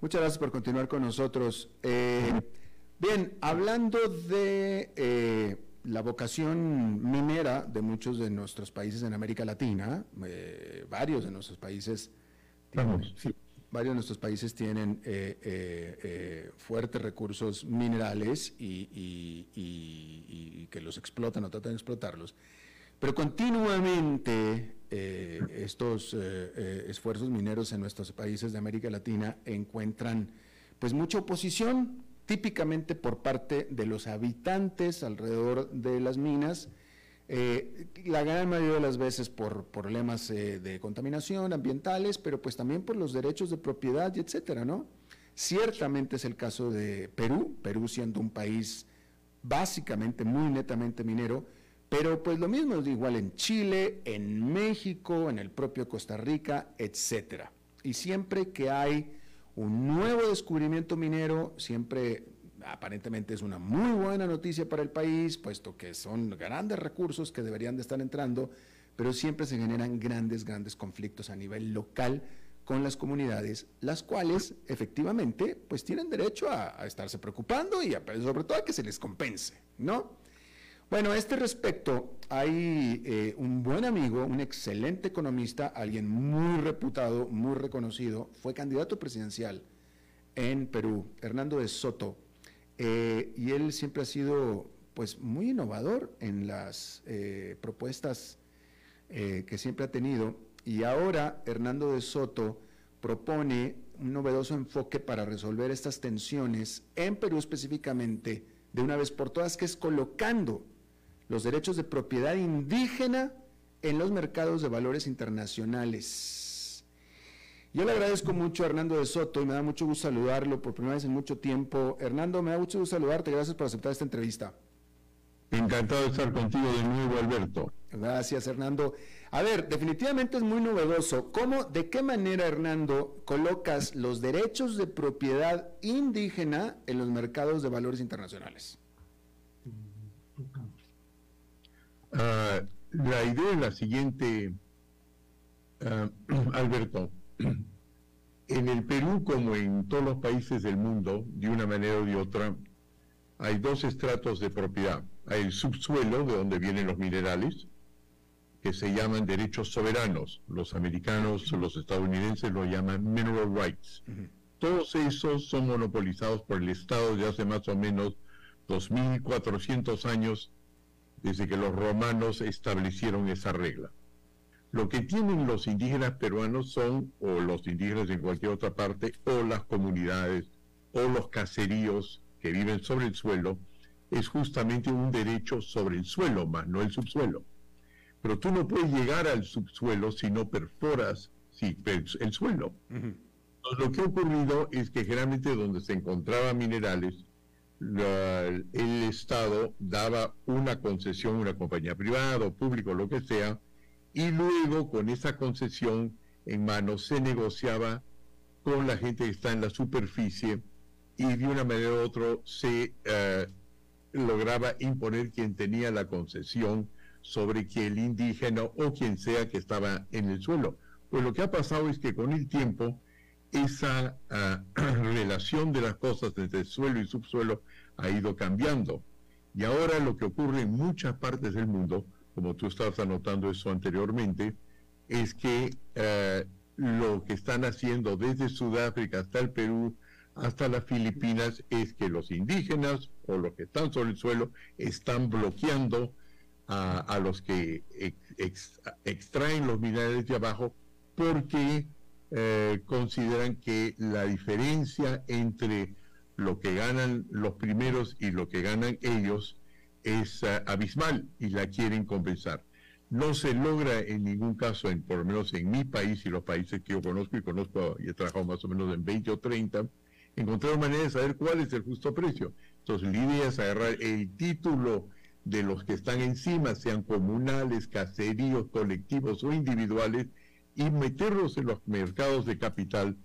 Muchas gracias por continuar con nosotros. Eh, bien, hablando de eh, la vocación minera de muchos de nuestros países en América Latina, eh, varios de nuestros países, varios de nuestros países tienen fuertes recursos minerales y, que los explotan o tratan de explotarlos. Pero continuamente eh, estos eh, eh, esfuerzos mineros en nuestros países de América Latina encuentran pues mucha oposición, típicamente por parte de los habitantes alrededor de las minas, la gran mayoría de las veces por problemas de contaminación ambientales, pero pues también por los derechos de propiedad y etcétera, ¿no? Ciertamente es el caso de Perú, Perú siendo un país básicamente muy netamente minero, pero pues lo mismo es igual en Chile, en México, en el propio Costa Rica, etcétera. Y siempre que hay un nuevo descubrimiento minero, siempre aparentemente es una muy buena noticia para el país, puesto que son grandes recursos que deberían de estar entrando, pero siempre se generan grandes, grandes conflictos a nivel local con las comunidades, las cuales efectivamente pues tienen derecho a, a estarse preocupando y a, sobre todo a que se les compense, ¿no? Bueno, a este respecto, hay eh, un buen amigo, un excelente economista, alguien muy reputado, muy reconocido, fue candidato presidencial en Perú, Hernando de Soto, eh, y él siempre ha sido pues muy innovador en las eh, propuestas que siempre ha tenido, y ahora Hernando de Soto propone un novedoso enfoque para resolver estas tensiones en Perú específicamente, de una vez por todas, que es colocando los derechos de propiedad indígena en los mercados de valores internacionales. Yo le agradezco mucho a Hernando de Soto y me da mucho gusto saludarlo por primera vez en mucho tiempo. Hernando, me da mucho gusto saludarte. Gracias por aceptar esta entrevista. Encantado de estar contigo de nuevo, Alberto. Gracias, Hernando. A ver, definitivamente es muy novedoso. ¿Cómo, de qué manera, Hernando, colocas los derechos de propiedad indígena en los mercados de valores internacionales? Ah, la idea es la siguiente, ah, [clears throat] Alberto. En el Perú, como en todos los países del mundo, de una manera o de otra, hay dos estratos de propiedad. Hay el subsuelo, de donde vienen los minerales, que se llaman derechos soberanos. Los americanos, los estadounidenses lo llaman mineral rights. Todos esos son monopolizados por el Estado de hace más o menos 2.400 años desde que los romanos establecieron esa regla. Lo que tienen los indígenas peruanos son, o los indígenas en cualquier otra parte, o las comunidades, o los caseríos que viven sobre el suelo, es justamente un derecho sobre el suelo, más no el subsuelo. Pero tú no puedes llegar al subsuelo si no perforas el suelo. lo que ha ocurrido es que generalmente donde se encontraban minerales, el Estado daba una concesión a una compañía privada o pública, lo que sea, y luego con esa concesión en mano se negociaba con la gente que está en la superficie y de una manera u otra se eh, lograba imponer quien tenía la concesión sobre que el indígena o quien sea que estaba en el suelo. Pues lo que ha pasado es que con el tiempo esa ah, [clears throat] relación de las cosas entre suelo y subsuelo ha ido cambiando. Y ahora lo que ocurre en muchas partes del mundo como tú estabas anotando eso anteriormente, es que eh, lo que están haciendo desde Sudáfrica hasta el Perú, hasta las Filipinas, es que los indígenas o los que están sobre el suelo están bloqueando a, los que extraen los minerales de abajo porque eh, consideran que la diferencia entre lo que ganan los primeros y lo que ganan ellos es eh, abismal y la quieren compensar. No se logra en ningún caso, en, por lo menos en mi país y los países que yo conozco y conozco y he trabajado más o menos en 20 o 30, encontrar manera de saber cuál es el justo precio. Entonces la idea es agarrar el título de los que están encima, sean comunales, caseríos, colectivos o individuales, y meterlos en los mercados de capital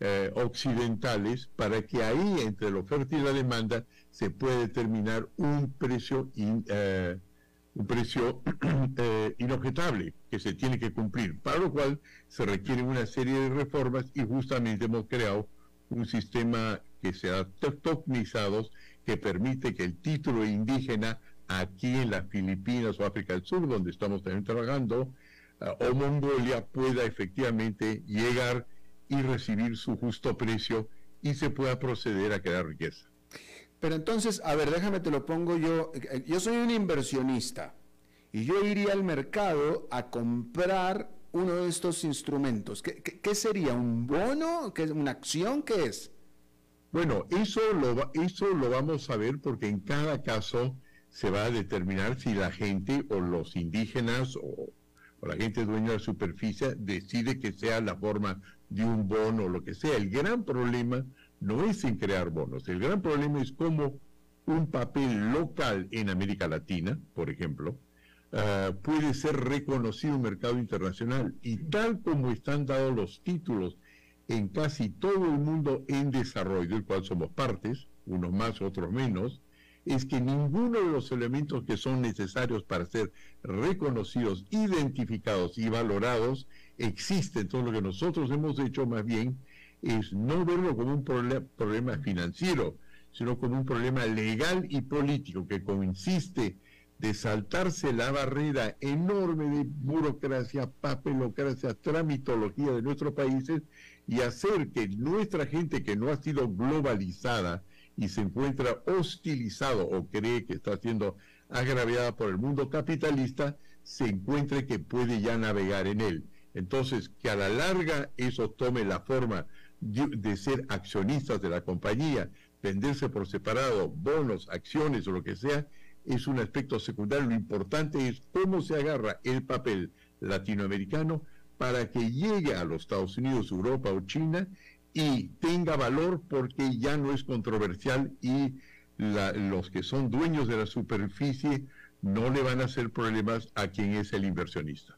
eh, occidentales para que ahí entre la oferta y la demanda se pueda determinar un precio eh, un precio [clears throat] eh, inobjetable que se tiene que cumplir, para lo cual se requieren una serie de reformas y justamente hemos creado un sistema que sea tokenizado que permite que el título indígena aquí en las Filipinas o África del Sur, donde estamos también trabajando, o Mongolia pueda efectivamente llegar y recibir su justo precio y se pueda proceder a crear riqueza. Pero entonces, a ver, déjame te lo pongo yo. Yo soy un inversionista y yo iría al mercado a comprar uno de estos instrumentos. ¿Qué, sería? ¿Un bono? ¿Qué, ¿Una acción? ¿Qué es? Bueno, eso lo, eso lo vamos a ver porque en cada caso se va a determinar si la gente o los indígenas o la gente dueña de la superficie decide que sea la forma de un bono o lo que sea. El gran problema no es en crear bonos, el gran problema es cómo un papel local en América Latina, por ejemplo, ah, puede ser reconocido en un mercado internacional. Y tal como están dados los títulos en casi todo el mundo en desarrollo, del cual somos partes, unos más, otros menos, es que ninguno de los elementos que son necesarios para ser reconocidos, identificados y valorados existen. Entonces lo que nosotros hemos hecho más bien es no verlo como un problema financiero, sino como un problema legal y político que consiste de saltarse la barrera enorme de burocracia, papelocracia, tramitología de nuestros países y hacer que nuestra gente que no ha sido globalizada, y se encuentra hostilizado o cree que está siendo agraviada por el mundo capitalista, se encuentre que puede ya navegar en él. Entonces, que a la larga eso tome la forma de, ser accionistas de la compañía, venderse por separado, bonos, acciones o lo que sea, es un aspecto secundario. Lo importante es cómo se agarra el papel latinoamericano para que llegue a los Estados Unidos, Europa o China y tenga valor porque ya no es controversial y los que son dueños de la superficie no le van a hacer problemas a quien es el inversionista.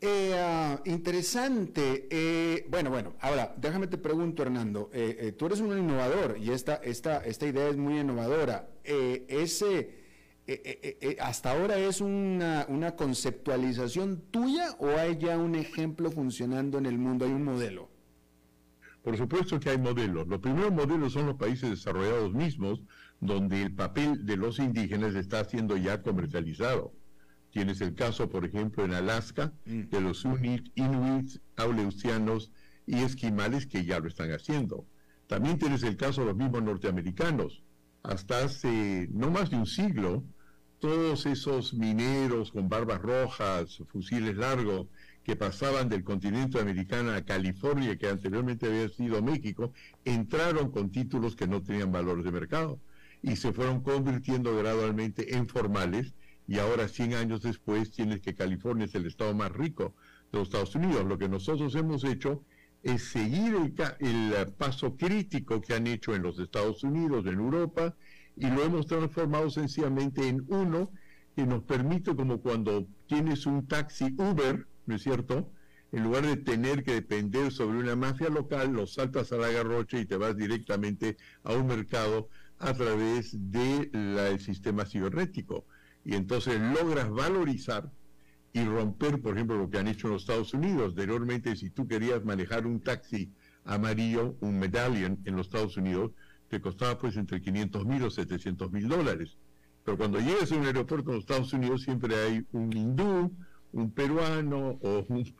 Eh, ah, interesante. Eh, bueno, bueno, ahora déjame te pregunto, Hernando. Eh, tú eres un innovador y esta, esta, esta idea es muy innovadora. ¿Hasta ahora es una, una conceptualización tuya o hay ya un ejemplo funcionando en el mundo? ¿Hay un modelo? Por supuesto que hay modelos. Los primeros modelos son los países desarrollados mismos, donde el papel de los indígenas está siendo ya comercializado. Tienes el caso, por ejemplo, en Alaska, mm. de los inuits, auleusianos y esquimales que ya lo están haciendo. También tienes el caso de los mismos norteamericanos. Hasta hace no más de un siglo, todos esos mineros con barbas rojas, fusiles largos, que pasaban del continente americano a California, que anteriormente había sido México, entraron con títulos que no tenían valores de mercado y se fueron convirtiendo gradualmente en formales y ahora 100 años después tienes que California es el estado más rico de los Estados Unidos. Lo que nosotros hemos hecho es seguir el, el paso crítico que han hecho en los Estados Unidos, en Europa, y lo hemos transformado sencillamente en uno que nos permite, como cuando tienes un taxi Uber, ¿no es cierto? En lugar de tener que depender sobre una mafia local, lo saltas a la garrocha y te vas directamente a un mercado a través del sistema cibernético. Y entonces logras valorizar y romper, por ejemplo, lo que han hecho en los Estados Unidos. Anteriormente, si tú querías manejar un taxi amarillo, un medallion en los Estados Unidos, te costaba pues entre 500 mil o 700 mil dólares. Pero cuando llegas a un aeropuerto en los Estados Unidos siempre hay un hindú, un peruano o un,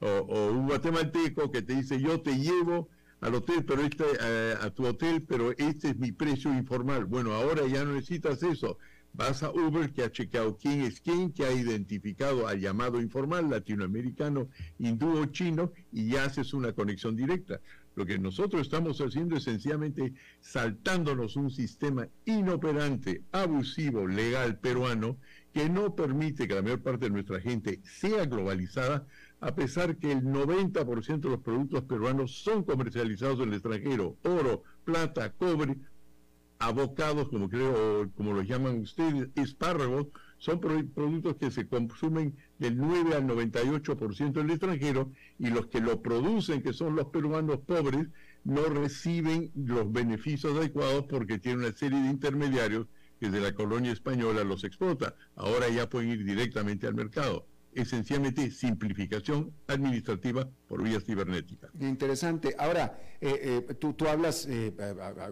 o, un guatemalteco que te dice yo te llevo al hotel, pero este, eh, a tu hotel, pero este es mi precio informal. Bueno, ahora ya no necesitas eso. Vas a Uber que ha chequeado quién es quién, que ha identificado al llamado informal latinoamericano, hindú o chino y ya haces una conexión directa. Lo que nosotros estamos haciendo es sencillamente saltándonos un sistema inoperante, abusivo, legal peruano, que no permite que la mayor parte de nuestra gente sea globalizada, a pesar que el 90% de los productos peruanos son comercializados en el extranjero, oro, plata, cobre, abocados, como creo, como los llaman ustedes, espárragos, son productos que se consumen del 9 al 98% en el extranjero y los que lo producen, que son los peruanos pobres, no reciben los beneficios adecuados porque tienen una serie de intermediarios que de la colonia española los exporta. Ahora ya pueden ir directamente al mercado esencialmente simplificación administrativa por vías cibernéticas. Interesante. Ahora, eh, eh, tú, tú, hablas eh,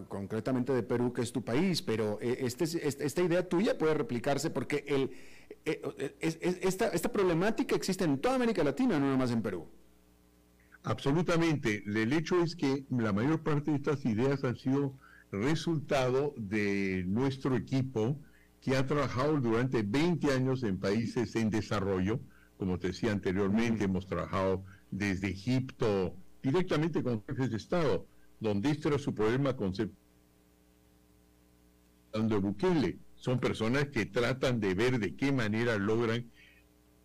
concretamente de Perú, que es tu país, pero este, este, esta idea tuya puede replicarse porque el, esta, esta problemática existe en toda América Latina, no nomás en Perú. Absolutamente. El hecho es que la mayor parte de estas ideas han sido resultado de nuestro equipo, que ha trabajado durante 20 años en países en desarrollo. Como te decía anteriormente, hemos trabajado desde Egipto directamente con jefes de Estado, donde este era su problema conceptual de Bukele. Son personas que tratan de ver de qué manera logran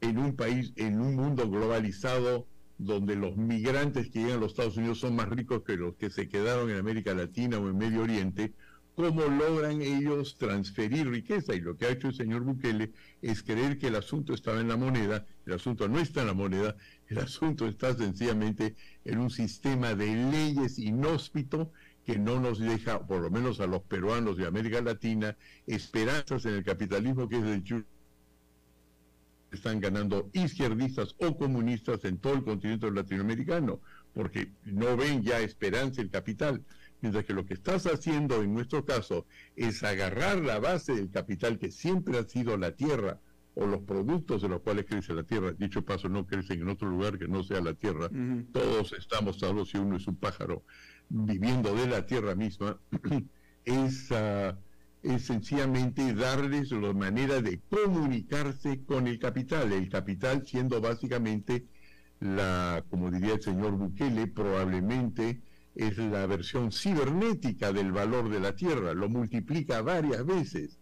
en un país, en un mundo globalizado, donde los migrantes que llegan a los Estados Unidos son más ricos que los que se quedaron en América Latina o en Medio Oriente, cómo logran ellos transferir riqueza. Y lo que ha hecho el señor Bukele es creer que el asunto estaba en la moneda. El asunto no está en la moneda, el asunto está sencillamente en un sistema de leyes inhóspito que no nos deja, por lo menos a los peruanos de América Latina, esperanzas en el capitalismo que es el están ganando izquierdistas o comunistas en todo el continente latinoamericano, porque no ven ya esperanza en capital. Mientras que lo que estás haciendo en nuestro caso es agarrar la base del capital que siempre ha sido la tierra o los productos de los cuales crece la tierra. Dicho paso, no crecen en otro lugar que no sea la tierra. Todos estamos, salvo si uno es un pájaro, viviendo de la tierra misma. [clears throat] es, uh, es sencillamente darles la manera de comunicarse con el capital. El capital siendo básicamente la, como diría el señor Bukele, probablemente es la versión cibernética del valor de la Tierra, lo multiplica varias veces.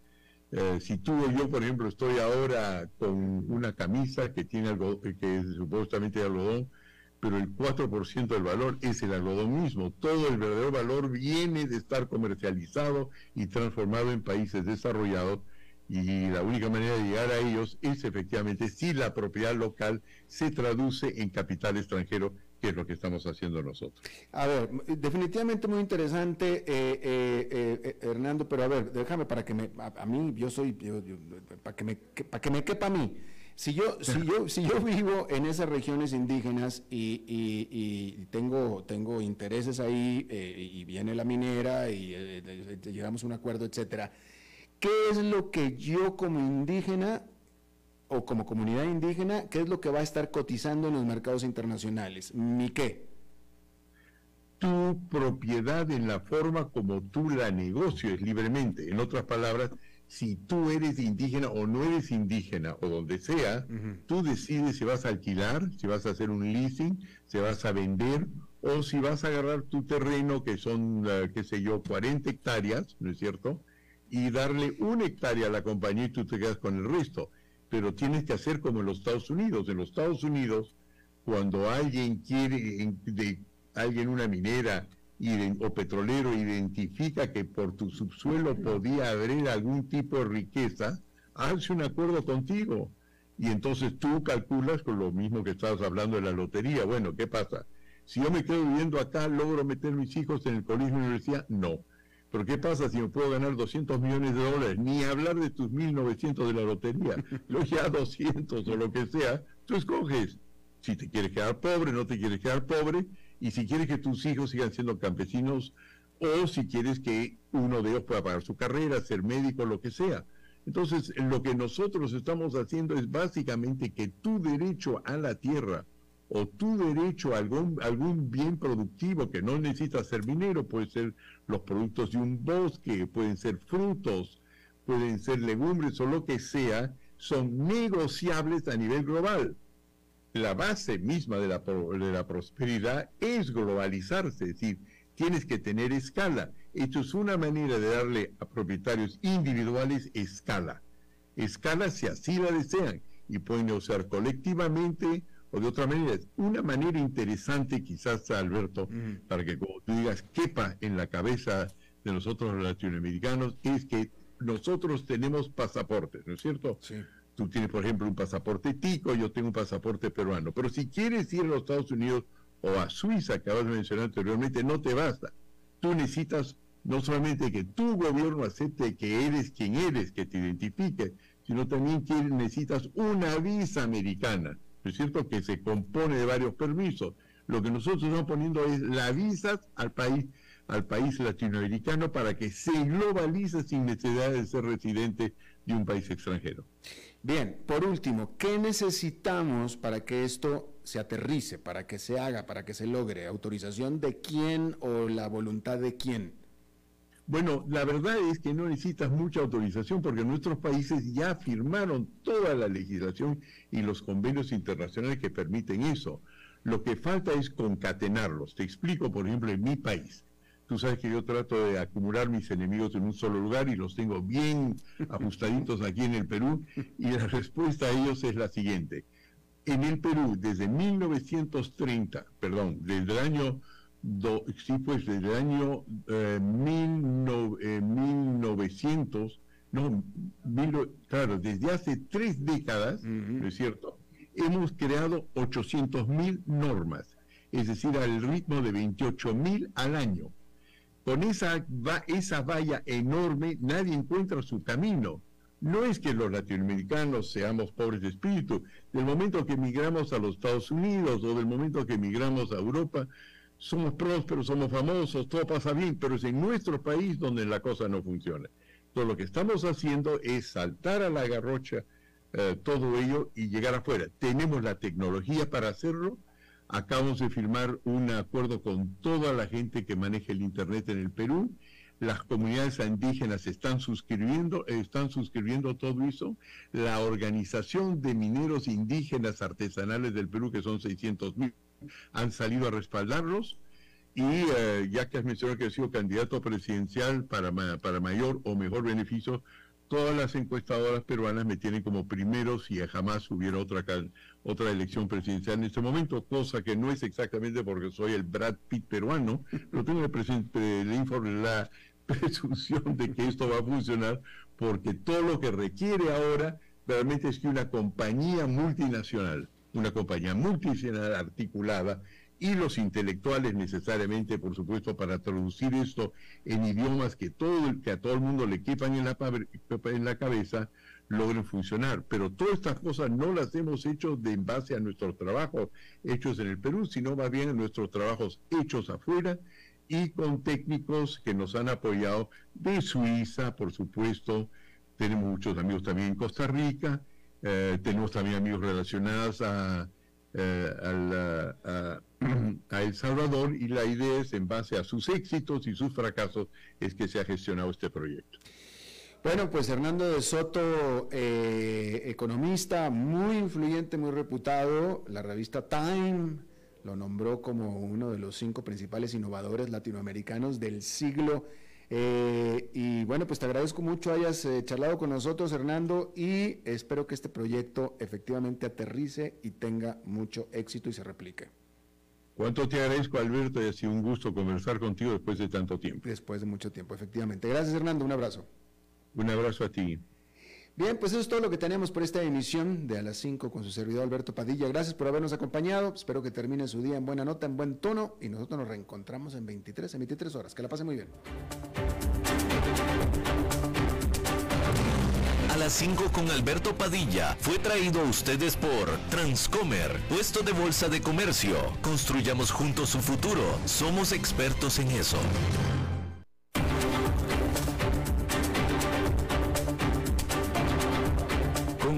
Eh, si tú o yo, por ejemplo, estoy ahora con una camisa que tiene algo, que es supuestamente algodón, pero el 4% del valor es el algodón mismo. Todo el verdadero valor viene de estar comercializado y transformado en países desarrollados y la única manera de llegar a ellos es efectivamente si la propiedad local se traduce en capital extranjero que es lo que estamos haciendo nosotros. A ver, definitivamente muy interesante, eh, eh, eh, Hernando, pero a ver, déjame para que me, a, mí, yo soy, para, que me, para que me quepa a mí. Si yo, si yo, si yo vivo en esas regiones indígenas y, tengo, tengo intereses ahí y viene la minera y llegamos a un acuerdo, etcétera, ¿qué es lo que yo como indígena o como comunidad indígena, ¿qué es lo que va a estar cotizando en los mercados internacionales? ¿Mi qué? Tu propiedad en la forma como tú la negocias libremente. En otras palabras, si tú eres indígena o no eres indígena o donde sea, tú decides si vas a alquilar, si vas a hacer un leasing, si vas a vender o si vas a agarrar tu terreno, que son, eh, qué sé yo, 40 hectáreas, ¿no es cierto? Y darle una hectárea a la compañía y tú te quedas con el resto pero tienes que hacer como en los Estados Unidos. En los Estados Unidos, cuando alguien quiere, de, alguien, una minera o petrolero, identifica que por tu subsuelo podía haber algún tipo de riqueza, hace un acuerdo contigo. Y entonces tú calculas con lo mismo que estabas hablando de la lotería. Bueno, ¿qué pasa? Si yo me quedo viviendo acá, ¿logro meter mis hijos en el colegio o universidad? No. Pero ¿qué pasa si me puedo ganar 200 millones de dólares? Ni hablar de tus 1.900 de la lotería. [laughs] Los ya 200 o lo que sea, tú escoges. Si te quieres quedar pobre, no te quieres quedar pobre. Y si quieres que tus hijos sigan siendo campesinos o si quieres que uno de ellos pueda pagar su carrera, ser médico, lo que sea. Entonces, lo que nosotros estamos haciendo es básicamente que tu derecho a la tierra o tu derecho a algún, algún bien productivo que no necesita ser minero, puede ser los productos de un bosque, pueden ser frutos, pueden ser legumbres o lo que sea, son negociables a nivel global. La base misma de la, de la prosperidad es globalizarse, es decir, tienes que tener escala. Esto es una manera de darle a propietarios individuales escala. Escala si así la desean y pueden negociar colectivamente o de otra manera. Una manera interesante quizás, Alberto, para que como tú digas, quepa en la cabeza de nosotros los latinoamericanos, es que nosotros tenemos pasaportes, ¿no es cierto? Sí. Tienes, por ejemplo, un pasaporte tico, yo tengo un pasaporte peruano. Pero si quieres ir a los Estados Unidos o a Suiza, que acabas de mencionar anteriormente, no te basta. Tú necesitas no solamente que tu gobierno acepte que eres quien eres, que te identifique, sino también que necesitas una visa americana, ¿no es cierto? Que se compone de varios permisos. Lo que nosotros estamos poniendo es la visas al país al país latinoamericano para que se globalice sin necesidad de ser residente de un país extranjero. Bien, por último, ¿qué necesitamos para que esto se aterrice, para que se haga, para que se logre? ¿Autorización de quién o la voluntad de quién? Bueno, la verdad es que no necesitas mucha autorización porque nuestros países ya firmaron toda la legislación y los convenios internacionales que permiten eso. Lo que falta es concatenarlos. Te explico, por ejemplo, en mi país. Tú sabes que yo trato de acumular mis enemigos en un solo lugar y los tengo bien ajustaditos aquí en el Perú. Y la respuesta a ellos es la siguiente. En el Perú, desde 1930, perdón, desde el año, sí, pues desde el año eh, 1900, eh, no, claro, desde hace tres décadas, ¿no es cierto? Hemos creado 800 mil normas, es decir, al ritmo de 28 mil al año con esa, esa valla enorme nadie encuentra su camino. No es que los latinoamericanos seamos pobres de espíritu. Del momento que emigramos a los Estados Unidos o del momento que emigramos a Europa, somos prósperos, somos famosos, todo pasa bien, pero es en nuestro país donde la cosa no funciona. Entonces lo que estamos haciendo es saltar a la garrocha eh, todo ello y llegar afuera. Tenemos la tecnología para hacerlo, Acabamos de firmar un acuerdo con toda la gente que maneja el Internet en el Perú. Las comunidades indígenas están suscribiendo, están suscribiendo todo eso. La Organización de Mineros Indígenas Artesanales del Perú, que son 600 mil, han salido a respaldarlos. Y eh, ya que has mencionado que he sido candidato presidencial para, para mayor o mejor beneficio, todas las encuestadoras peruanas me tienen como primero si jamás hubiera otra, otra elección presidencial en este momento, cosa que no es exactamente porque soy el Brad Pitt peruano, pero tengo la [laughs] presunción de que esto va a funcionar porque todo lo que requiere ahora realmente es que una compañía multinacional, una compañía multinacional articulada, y los intelectuales necesariamente, por supuesto, para traducir esto en idiomas que, todo, que a todo el mundo le quepan en la, en la cabeza, logren funcionar. Pero todas estas cosas no las hemos hecho de en base a nuestros trabajos hechos en el Perú, sino más bien a nuestros trabajos hechos afuera y con técnicos que nos han apoyado de Suiza, por supuesto. Tenemos muchos amigos también en Costa Rica, eh, tenemos también amigos relacionados eh, [clears throat] a, El Salvador y la idea es, en base a sus éxitos y sus fracasos, es que se ha gestionado este proyecto. Bueno, pues Hernando de Soto, eh, economista muy influyente, muy reputado, la revista Time lo nombró como uno de los cinco principales innovadores latinoamericanos del siglo eh, y bueno, pues te agradezco mucho hayas eh, charlado con nosotros, Hernando, y espero que este proyecto efectivamente aterrice y tenga mucho éxito y se replique. Cuánto te agradezco, Alberto, y ha sido un gusto conversar contigo después de tanto tiempo. Después de mucho tiempo, efectivamente. Gracias, Hernando, un abrazo. Un abrazo a ti. Bien, pues eso es todo lo que tenemos por esta emisión de A las 5 con su servidor Alberto Padilla. Gracias por habernos acompañado. Espero que termine su día en buena nota, en buen tono. Y nosotros nos reencontramos en 23, en 23 horas. Que la pase muy bien. A las 5 con Alberto Padilla fue traído a ustedes por Transcomer, puesto de bolsa de comercio. Construyamos juntos su futuro. Somos expertos en eso.